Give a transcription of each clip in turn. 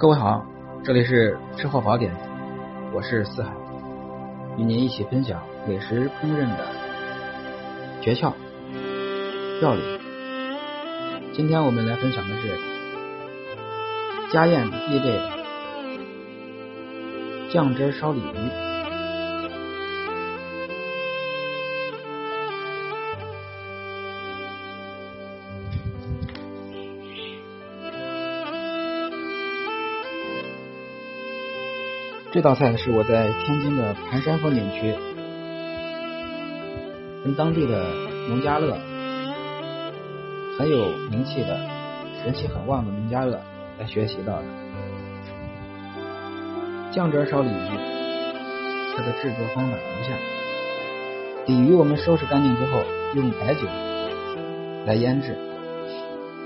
各位好，这里是吃货宝典，我是四海，与您一起分享美食烹饪的诀窍料理。今天我们来分享的是家宴必备的酱汁烧鲤鱼。这道菜是我在天津的盘山风景区，跟当地的农家乐很有名气的、人气很旺的农家乐来学习到的。酱汁烧鲤鱼，它的制作方法如下：鲤鱼我们收拾干净之后，用白酒来腌制。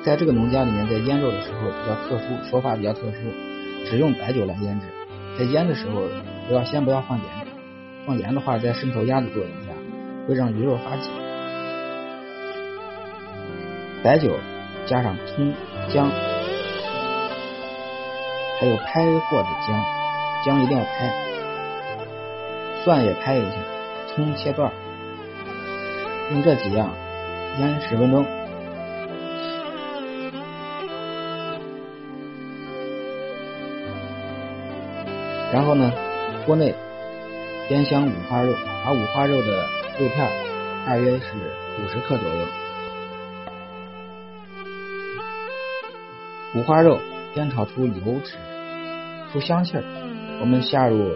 在这个农家里面，在腌肉的时候比较特殊，手法比较特殊，只用白酒来腌制。在腌的时候，不要先不要放盐，放盐的话在渗透压的作用下，会让鱼肉发紧。白酒加上葱姜，还有拍过的姜，姜一定要拍，蒜也拍一下，葱切段，用这几样腌十分钟。然后呢，锅内煸香五花肉，把五花肉的肉片大约是五十克左右。五花肉煸炒出油脂，出香气儿，我们下入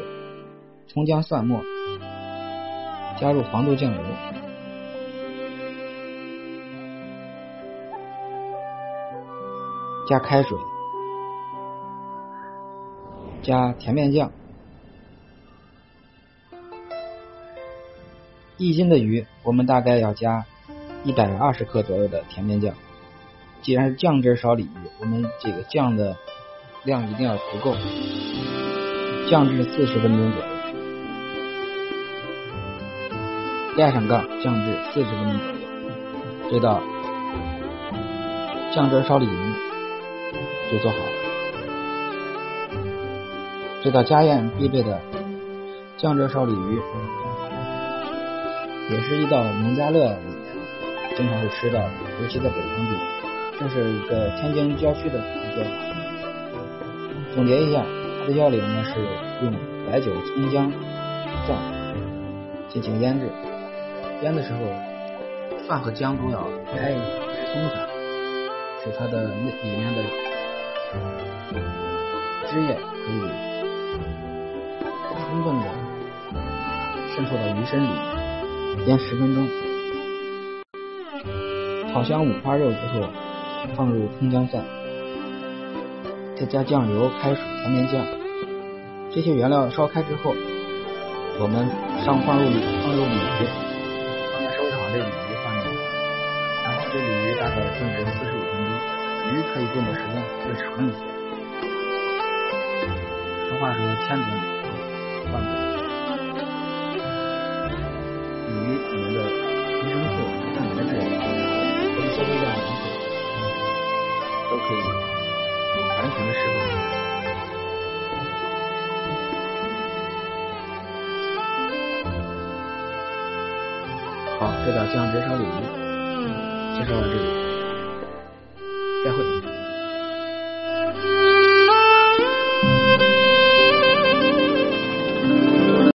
葱姜蒜末，加入黄豆酱油，加开水。加甜面酱，一斤的鱼，我们大概要加一百二十克左右的甜面酱。既然是酱汁烧鲤鱼，我们这个酱的量一定要足够，酱制四十分钟左右，盖上杠，酱制四十分钟左右，这道酱汁烧鲤鱼就做好了。这道家宴必备的酱汁烧鲤鱼，也是一道农家乐里面经常会吃到的，尤其在北方地区。这是一个天津郊区的一个。总结一下，它的要领呢是用白酒、葱姜蒜进行腌制，腌的时候蒜和姜都要拍松散，使它的那里面的汁液可以。充分的渗透到鱼身里，腌十分钟。炒香五花肉之后，放入葱姜蒜，再加酱油、开水、甜面酱。这些原料烧开之后，我们上放入放入鲤鱼，刚才收拾好这鲤鱼放进去，然后这鲤鱼大概炖制四十五分钟，鱼可以炖的时间更长一些。俗话说千炖。放过鱼里面的维生素、蛋白质和一些微量元素都可以完全的释放。好，这道酱汁烧鲤鱼介绍到这里，再会。